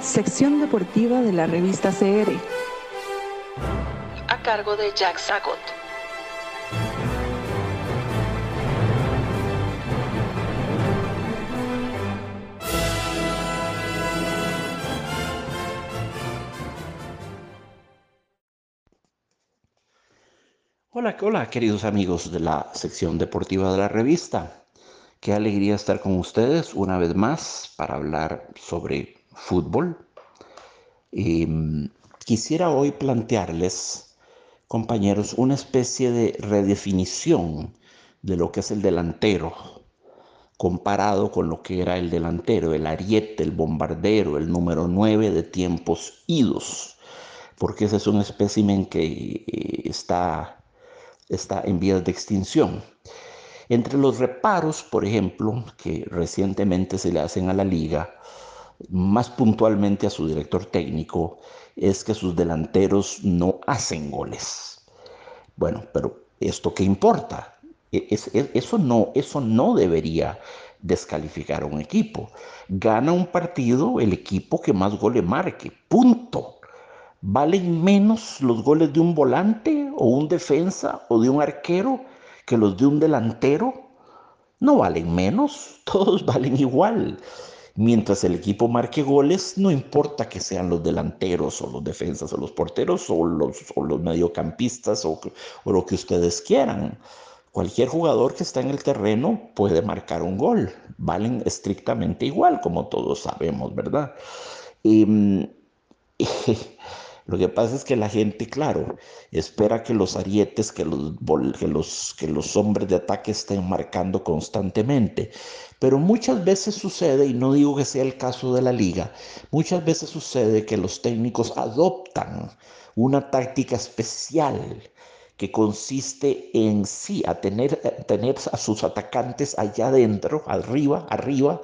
Sección deportiva de la revista CR. A cargo de Jack Sagot. Hola, hola queridos amigos de la sección deportiva de la revista. Qué alegría estar con ustedes una vez más para hablar sobre fútbol. Em, quisiera hoy plantearles, compañeros, una especie de redefinición de lo que es el delantero, comparado con lo que era el delantero, el ariete, el bombardero, el número 9 de tiempos idos, porque ese es un espécimen que eh, está está en vías de extinción. Entre los reparos, por ejemplo, que recientemente se le hacen a la liga, más puntualmente a su director técnico, es que sus delanteros no hacen goles. Bueno, pero ¿esto qué importa? E, eso, no, eso no debería descalificar a un equipo. Gana un partido el equipo que más goles marque. Punto. ¿Valen menos los goles de un volante o un defensa o de un arquero que los de un delantero? No valen menos, todos valen igual. Mientras el equipo marque goles, no importa que sean los delanteros o los defensas o los porteros o los, los mediocampistas o, o lo que ustedes quieran. Cualquier jugador que está en el terreno puede marcar un gol. Valen estrictamente igual, como todos sabemos, ¿verdad? Em, Lo que pasa es que la gente, claro, espera que los arietes, que los, que los, que los hombres de ataque estén marcando constantemente. Pero muchas veces sucede, y no digo que sea el caso de la liga, muchas veces sucede que los técnicos adoptan una táctica especial que consiste en sí, a tener, tener a sus atacantes allá adentro, arriba, arriba,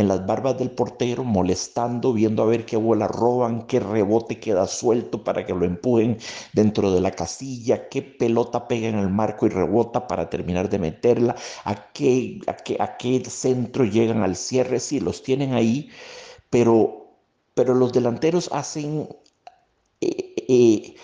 en las barbas del portero, molestando, viendo a ver qué bola roban, qué rebote queda suelto para que lo empujen dentro de la casilla, qué pelota pega en el marco y rebota para terminar de meterla, a qué, a qué, a qué centro llegan al cierre, sí, los tienen ahí, pero, pero los delanteros hacen... Eh, eh,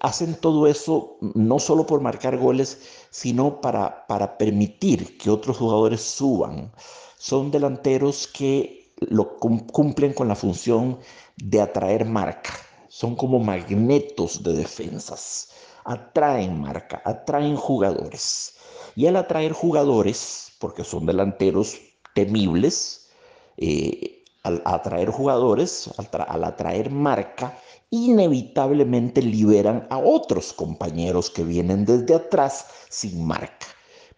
hacen todo eso no solo por marcar goles, sino para, para permitir que otros jugadores suban son delanteros que lo cumplen con la función de atraer marca. Son como magnetos de defensas. Atraen marca, atraen jugadores. Y al atraer jugadores, porque son delanteros temibles, eh, al atraer jugadores, al atraer marca, inevitablemente liberan a otros compañeros que vienen desde atrás sin marca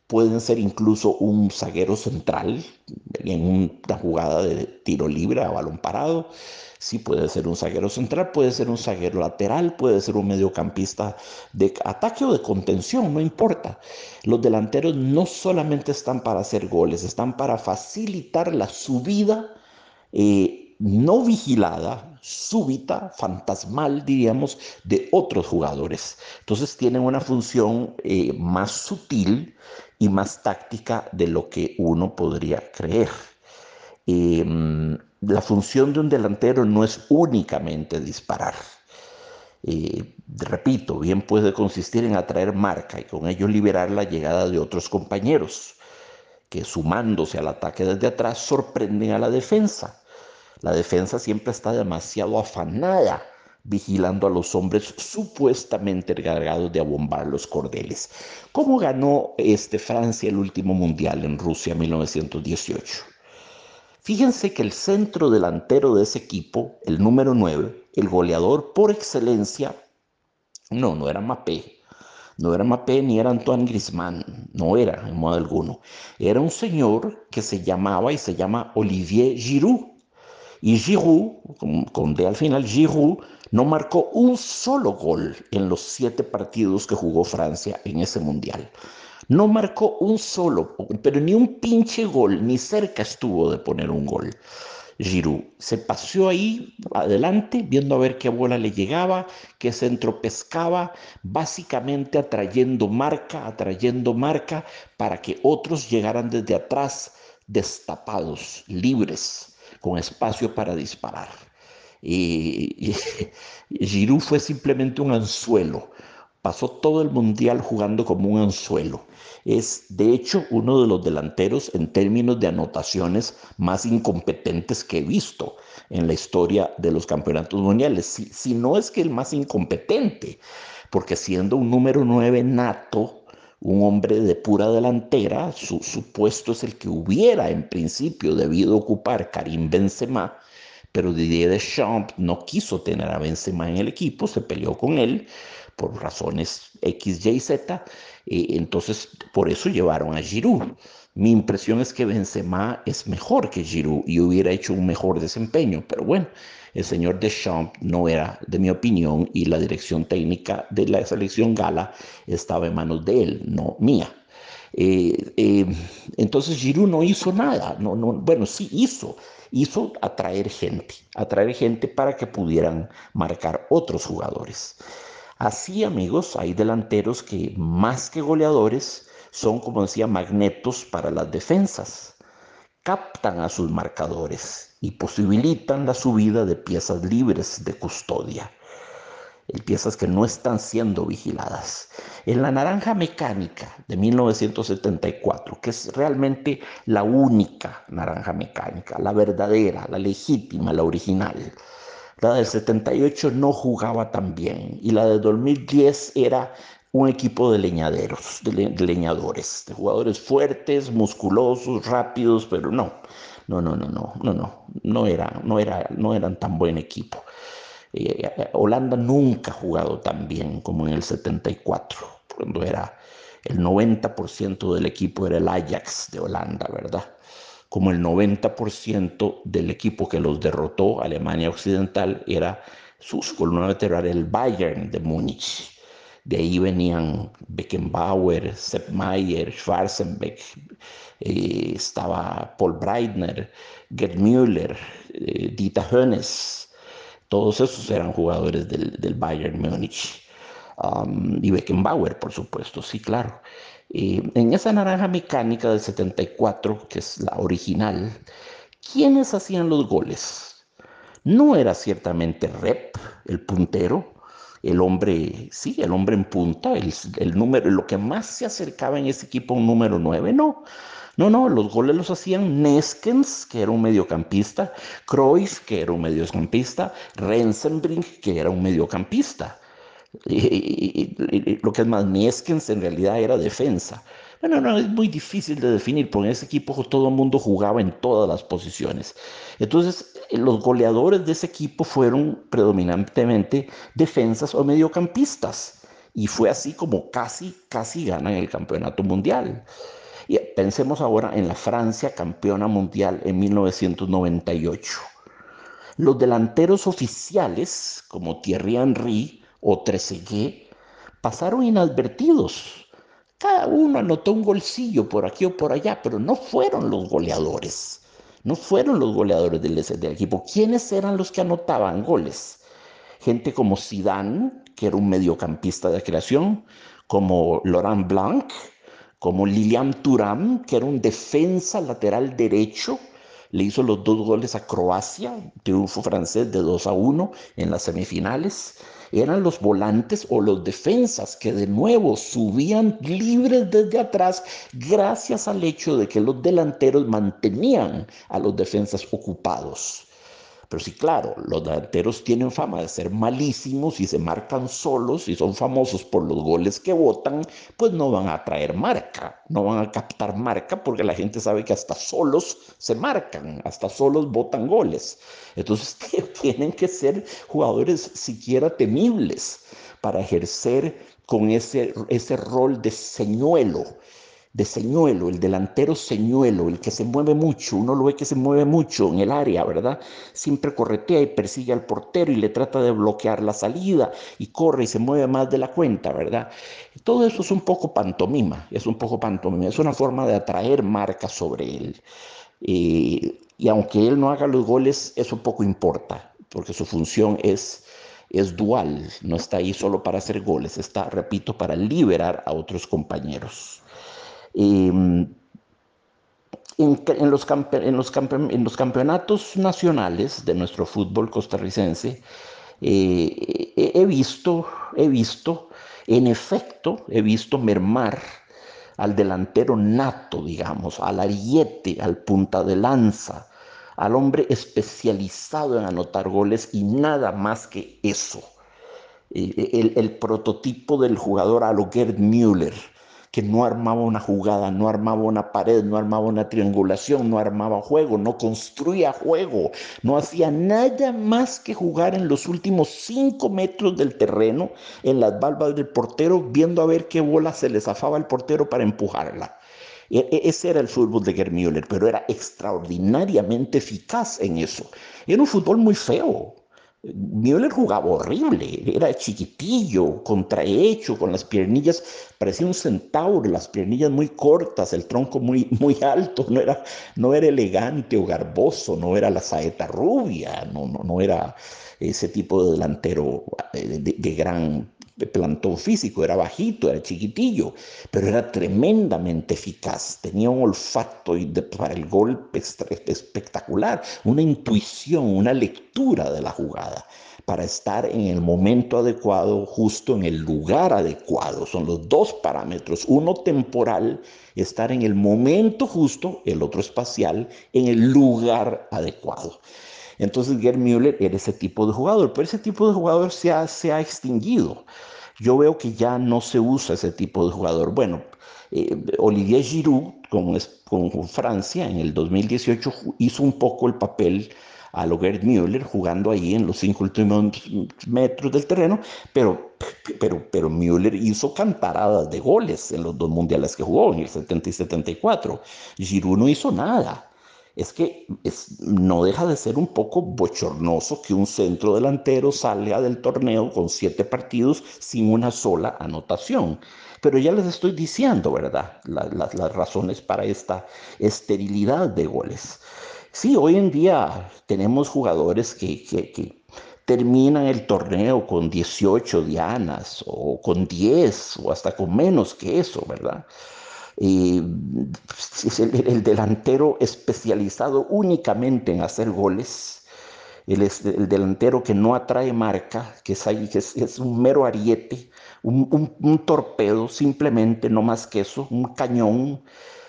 pueden ser incluso un zaguero central en una jugada de tiro libre a balón parado. Sí, puede ser un zaguero central, puede ser un zaguero lateral, puede ser un mediocampista de ataque o de contención, no importa. Los delanteros no solamente están para hacer goles, están para facilitar la subida eh, no vigilada, súbita, fantasmal, diríamos, de otros jugadores. Entonces tienen una función eh, más sutil y más táctica de lo que uno podría creer. Em, la función de un delantero no es únicamente disparar. Eh, repito, bien puede consistir en atraer marca y con ello liberar la llegada de otros compañeros que sumándose al ataque desde atrás sorprenden a la defensa. La defensa siempre está demasiado afanada vigilando a los hombres supuestamente encargados de abombar los cordeles. ¿Cómo ganó este Francia el último mundial en Rusia 1918? Fíjense que el centro delantero de ese equipo, el número 9, el goleador por excelencia, no, no era Mapé, no era Mapé ni era Antoine Griezmann, no era en modo alguno. Era un señor que se llamaba y se llama Olivier Giroud. Y Giroud, con, con D al final, Giroud no marcó un solo gol en los siete partidos que jugó Francia en ese mundial. No marcó un solo, pero ni un pinche gol, ni cerca estuvo de poner un gol. Giroud se paseó ahí adelante, viendo a ver qué bola le llegaba, qué centro pescaba, básicamente atrayendo marca, atrayendo marca para que otros llegaran desde atrás destapados, libres con espacio para disparar. Y, y Giroud fue simplemente un anzuelo. Pasó todo el mundial jugando como un anzuelo. Es, de hecho, uno de los delanteros en términos de anotaciones más incompetentes que he visto en la historia de los campeonatos mundiales. Si, no es que el más incompetente, porque siendo un número 9 nato, un hombre de pura delantera, su, su, puesto es el que hubiera en principio debido ocupar Karim Benzema, pero Didier Deschamps no quiso tener a Benzema en el equipo, se peleó con él por razones X, Y, Z, entonces por eso llevaron a Giroud. Mi impresión es que Benzema es mejor que Giroud y hubiera hecho un mejor desempeño, pero bueno, el señor Deschamps no era de mi opinión y la dirección técnica de la selección gala estaba en manos de él, no mía. Eh, eh, entonces Giroud no hizo nada, no, no, bueno, sí hizo, hizo atraer gente, atraer gente para que pudieran marcar otros jugadores. Así, amigos, hay delanteros que más que goleadores son, como decía, magnetos para las defensas. Captan a sus marcadores y posibilitan la subida de piezas libres de custodia piezas que no están siendo vigiladas. En la naranja mecánica de 1974, que es realmente la única naranja mecánica, la verdadera, la legítima, la original, la del 78 no jugaba tan bien y la de 2010 era un equipo de leñaderos, de, leñadores, de jugadores fuertes, musculosos, rápidos, pero no, no, no, no, no, no, no, no era, no era, no eran tan buen equipo. Eh, eh, Holanda nunca ha jugado tan bien como en el 74, cuando era el 90% del equipo era el Ajax de Holanda, ¿verdad? Como el 90% del equipo que los derrotó, Alemania Occidental, era sus columna vertebral, el Bayern de Múnich. De ahí venían Beckenbauer, Sepp Mayer, Schwarzenbeck, eh, estaba Paul Breitner, Gerd Müller, Dieter Hönes, todos esos eran jugadores del, Bayern Múnich. Um, y Beckenbauer, por supuesto, sí, claro. en esa naranja mecánica del 74, que es la original, ¿quiénes hacían los goles? No era ciertamente Rep, el puntero, el hombre, sí, el hombre en punta, el, el número, lo que más se acercaba en ese equipo a un número 9, no. No, no, los goles los hacían Neskens, que era un mediocampista, Cruyff, que era un mediocampista, Rensenbrink, que era un mediocampista. Y, lo que es más, Neskens en realidad era defensa. Bueno, no, es muy difícil de definir, porque en ese equipo todo el mundo jugaba en todas las posiciones. Entonces, los goleadores de ese equipo fueron predominantemente defensas o mediocampistas. Y fue así como casi, casi ganan el campeonato mundial. Pensemos ahora en la Francia campeona mundial en 1998. Los delanteros oficiales, como Thierry Henry o Trezeguet, pasaron inadvertidos. Cada uno anotó un golcillo por aquí o por allá, pero no fueron los goleadores. No fueron los goleadores del, del equipo. ¿Quiénes eran los que anotaban goles? Gente como Zidane, que era un mediocampista de creación, como Laurent Blanc, como Lilian Thuram, que era un defensa lateral derecho, le hizo los dos goles a Croacia, triunfo francés de 2 a 1 en las semifinales. Eran los volantes o los defensas que de nuevo subían libres desde atrás gracias al hecho de que los delanteros mantenían a los defensas ocupados. Pero sí, claro, los delanteros tienen fama de ser malísimos y se marcan solos y son famosos por los goles que votan, pues no van a traer marca, no van a captar marca porque la gente sabe que hasta solos se marcan, hasta solos votan goles. Entonces tienen que ser jugadores siquiera temibles para ejercer con ese, ese rol de señuelo de señuelo, el delantero señuelo, el que se mueve mucho, uno lo ve que se mueve mucho en el área, ¿verdad? Siempre corretea y persigue al portero y le trata de bloquear la salida y corre y se mueve más de la cuenta, ¿verdad? Todo eso es un poco pantomima, es un poco pantomima, es una forma de atraer marca sobre él. Eh, y aunque él no haga los goles, eso poco importa, porque su función es es dual, no está ahí solo para hacer goles, está, repito, para liberar a otros compañeros. En, los en, los en, los campeonatos nacionales de nuestro fútbol costarricense, eh, he visto, he visto, en efecto, he visto mermar al delantero nato, digamos, al ariete, al punta de lanza, al hombre especializado en anotar goles y nada más que eso. Eh, el, el prototipo del jugador a lo Gerd Müller, que no armaba una jugada, no armaba una pared, no armaba una triangulación, no armaba juego, no construía juego, no hacía nada más que jugar en los últimos cinco metros del terreno, en las valvas del portero, viendo a ver qué bola se le zafaba al portero para empujarla. E, e, ese era el fútbol de Gerd Müller, pero era extraordinariamente eficaz en eso. Era un fútbol muy feo, Müller jugaba horrible, era chiquitillo, contrahecho, con las piernillas, parecía un centauro, las piernillas muy cortas, el tronco muy, muy alto, no era, no era elegante o garboso, no era la saeta rubia, no, no, no era ese tipo de delantero eh, de gran plantón físico, era bajito, era chiquitillo, pero era tremendamente eficaz, tenía un olfato para el golpe espectacular, una intuición, una lectura de la jugada para estar en el momento adecuado, justo en el lugar adecuado. Son los dos parámetros, uno temporal, estar en el momento justo, el otro espacial, en el lugar adecuado. Entonces Gerd Müller era ese tipo de jugador, pero ese tipo de jugador se ha, se ha extinguido. Yo veo que ya no se usa ese tipo de jugador. Bueno, eh, Olivier Giroud con, con, Francia en el 2018 hizo un poco el papel a lo Gerd Müller jugando ahí en los cinco últimos metros del terreno, pero, pero, pero Müller hizo cantaradas de goles en los dos mundiales que jugó, en el 70 y 74. Giroud no hizo nada es que no deja de ser un poco bochornoso que un centro delantero salga del torneo con siete partidos sin una sola anotación. Pero ya les estoy diciendo, ¿verdad? las razones para esta esterilidad de goles. Sí, hoy en día tenemos jugadores que, que terminan el torneo con 18 dianas o con 10 o hasta con menos que eso, ¿verdad? Es el, delantero especializado únicamente en hacer goles, el, el delantero que no atrae marca, que es, que es, un mero ariete, un, torpedo, simplemente, no más que eso, un cañón.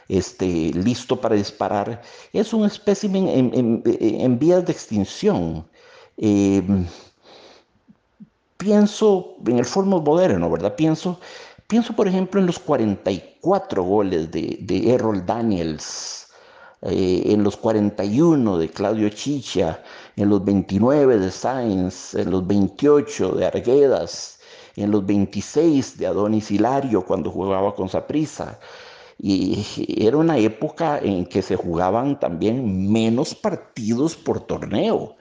Este, listo para disparar, es un espécimen en, vías de extinción. Eh, pienso en el formo moderno, ¿verdad? Pienso Pienso, por ejemplo, en los 44 goles de, Errol Daniels, eh, en los 41 de Claudio Chicha, en los 29 de Sainz, en los 28 de Arguedas, en los 26 de Adonis Hilario cuando jugaba con Saprissa. Y era una época en que se jugaban también menos partidos por torneo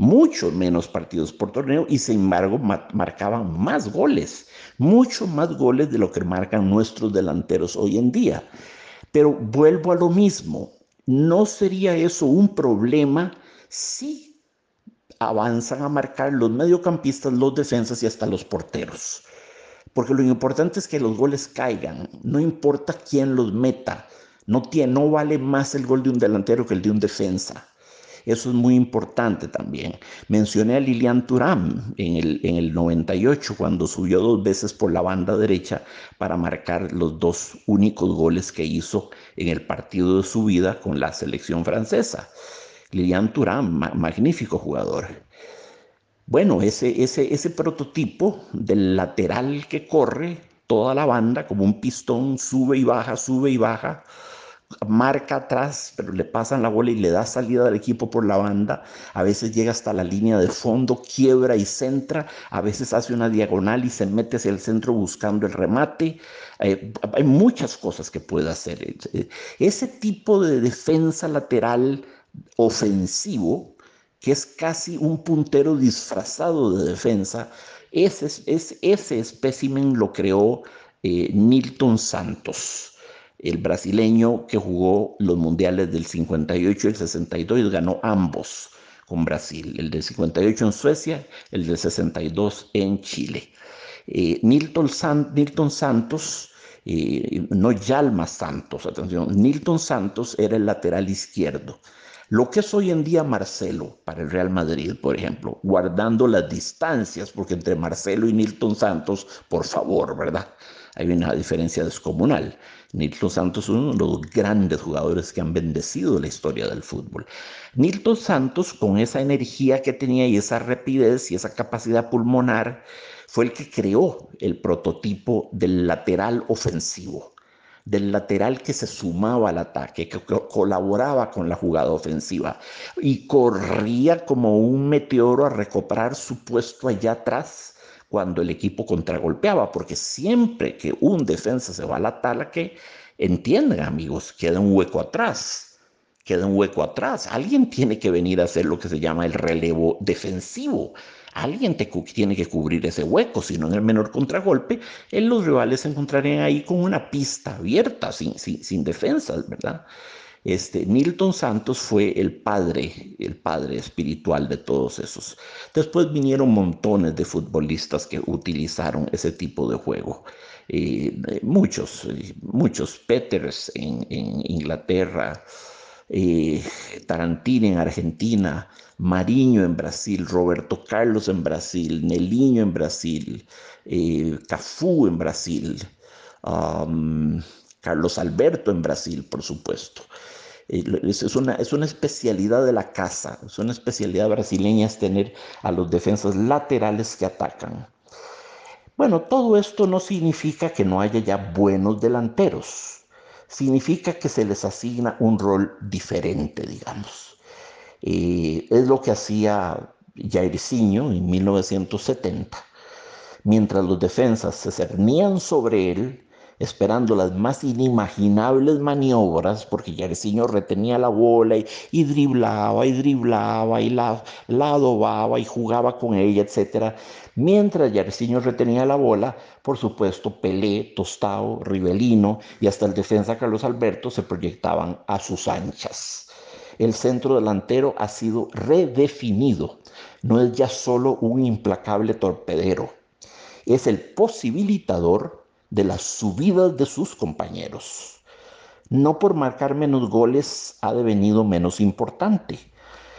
mucho menos partidos por torneo y sin embargo marcaban más goles, mucho más goles de lo que marcan nuestros delanteros hoy en día. Pero vuelvo a lo mismo, ¿no sería eso un problema si avanzan a marcar los mediocampistas, los defensas y hasta los porteros? Porque lo importante es que los goles caigan, no importa quién los meta, no, tiene, no vale más el gol de un delantero que el de un defensa. Eso es muy importante también. Mencioné a Lilian Turán en el, en el 98 cuando subió dos veces por la banda derecha para marcar los dos únicos goles que hizo en el partido de su vida con la selección francesa. Lilian Turán, magnífico jugador. Bueno, ese, ese, ese prototipo del lateral que corre toda la banda como un pistón, sube y baja, sube y baja, marca atrás, pero le pasan la bola y le da salida al equipo por la banda. A veces llega hasta la línea de fondo, quiebra y centra. A veces hace una diagonal y se mete hacia el centro buscando el remate. Eh, hay muchas cosas que puede hacer. Eh, ese tipo de defensa lateral ofensivo, que es casi un puntero disfrazado de defensa, ese, ese, ese espécimen lo creó eh, Nilton Santos el brasileño que jugó los mundiales del 58 y el 62 ganó ambos con Brasil, el del 58 en Suecia, el del 62 en Chile. Eh, Nilton, Santos no Yalma Santos, atención, Nilton Santos era el lateral izquierdo. Lo que es hoy en día Marcelo para el Real Madrid, por ejemplo, guardando las distancias, porque entre Marcelo y Nilton Santos, por favor, ¿verdad? Hay una diferencia descomunal. Nilton Santos es uno de los grandes jugadores que han bendecido la historia del fútbol. Nilton Santos, con esa energía que tenía y esa rapidez y esa capacidad pulmonar, fue el que creó el prototipo del lateral ofensivo del lateral que se sumaba al ataque, que colaboraba con la jugada ofensiva y corría como un meteoro a recuperar su puesto allá atrás cuando el equipo contragolpeaba, porque siempre que un defensa se va al ataque, entiendan amigos, queda un hueco atrás, queda un hueco atrás. Alguien tiene que venir a hacer lo que se llama el relevo defensivo. Alguien tiene que cubrir ese hueco, si no en el menor contragolpe, los rivales se encontrarían ahí con una pista abierta, sin, sin, defensas, ¿verdad? Este, Nilton Santos fue el padre, el padre espiritual de todos esos. Después vinieron montones de futbolistas que utilizaron ese tipo de juego. Eh, muchos, muchos Peters en, Inglaterra, eh, Tarantino en Argentina, Mariño en Brasil, Roberto Carlos en Brasil, Neliño en Brasil, eh, Cafú en Brasil, Carlos Alberto en Brasil, por supuesto. Eh, es, una, es una especialidad de la casa, es una especialidad brasileña es tener a los defensas laterales que atacan. Bueno, todo esto no significa que no haya ya buenos delanteros significa que se les asigna un rol diferente, digamos. Eh, es lo que hacía Jairzinho en 1970. Mientras los defensas se cernían sobre él, esperando las más inimaginables maniobras, porque Jairzinho retenía la bola y, y driblaba y driblaba y la, la, adobaba y jugaba con ella, etc. Mientras Jairzinho retenía la bola, por supuesto, Pelé, Tostao, Rivelino y hasta el defensa Carlos Alberto se proyectaban a sus anchas. El centro delantero ha sido redefinido. No es ya solo un implacable torpedero, es el posibilitador de las subidas de sus compañeros. No por marcar menos goles ha devenido menos importante.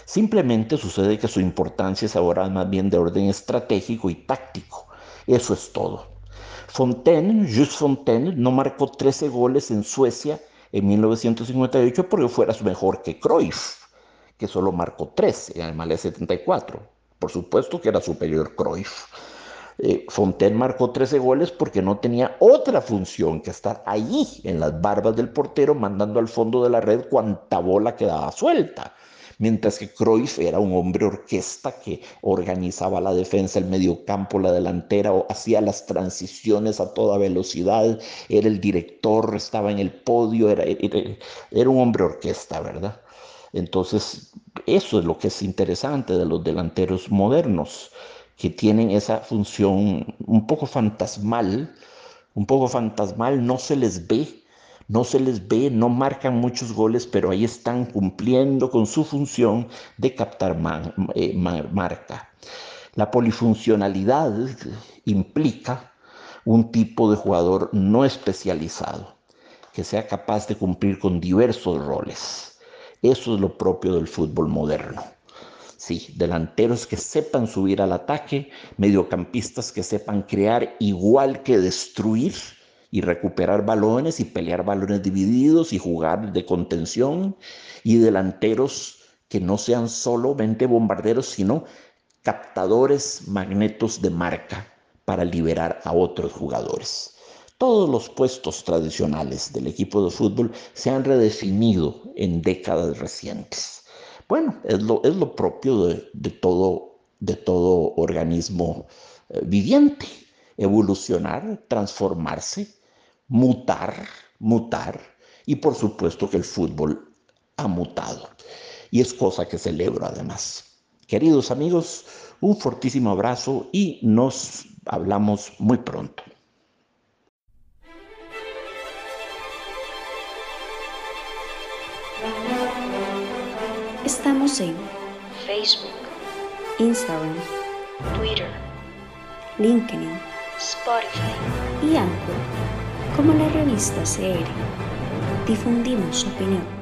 Simplemente sucede que su importancia es ahora más bien de orden estratégico y táctico. Eso es todo. Fontaine, Just Fontaine, no marcó 13 goles en Suecia en 1958 porque fuera mejor que Cruyff, que solo marcó 13 en el Malé 74. Por supuesto que era superior Cruyff. Eh, Fontaine marcó 13 goles porque no tenía otra función que estar allí en las barbas del portero mandando al fondo de la red cuanta bola quedaba suelta. Mientras que Cruyff era un hombre orquesta que organizaba la defensa, el mediocampo, la delantera, o hacía las transiciones a toda velocidad, era el director, estaba en el podio, era un hombre orquesta, ¿verdad? Entonces, eso es lo que es interesante de los delanteros modernos que tienen esa función un poco fantasmal, un poco fantasmal, no se les ve, no se les ve, no marcan muchos goles, pero ahí están cumpliendo con su función de captar eh, marca. La polifuncionalidad implica un tipo de jugador no especializado, que sea capaz de cumplir con diversos roles. Eso es lo propio del fútbol moderno. Sí, delanteros que sepan subir al ataque, mediocampistas que sepan crear igual que destruir y recuperar balones y pelear balones divididos y jugar de contención y delanteros que no sean solamente bombarderos, sino captadores magnetos de marca para liberar a otros jugadores. Todos los puestos tradicionales del equipo de fútbol se han redefinido en décadas recientes. Bueno, es lo, es lo propio de, todo, de todo organismo eh, viviente, evolucionar, transformarse, mutar, mutar, y por supuesto que el fútbol ha mutado. Y es cosa que celebro además. Queridos amigos, un fortísimo abrazo y nos hablamos muy pronto. Estamos en Facebook, Instagram, Twitter, LinkedIn, Spotify y Anchor como la revista CR. Difundimos su opinión.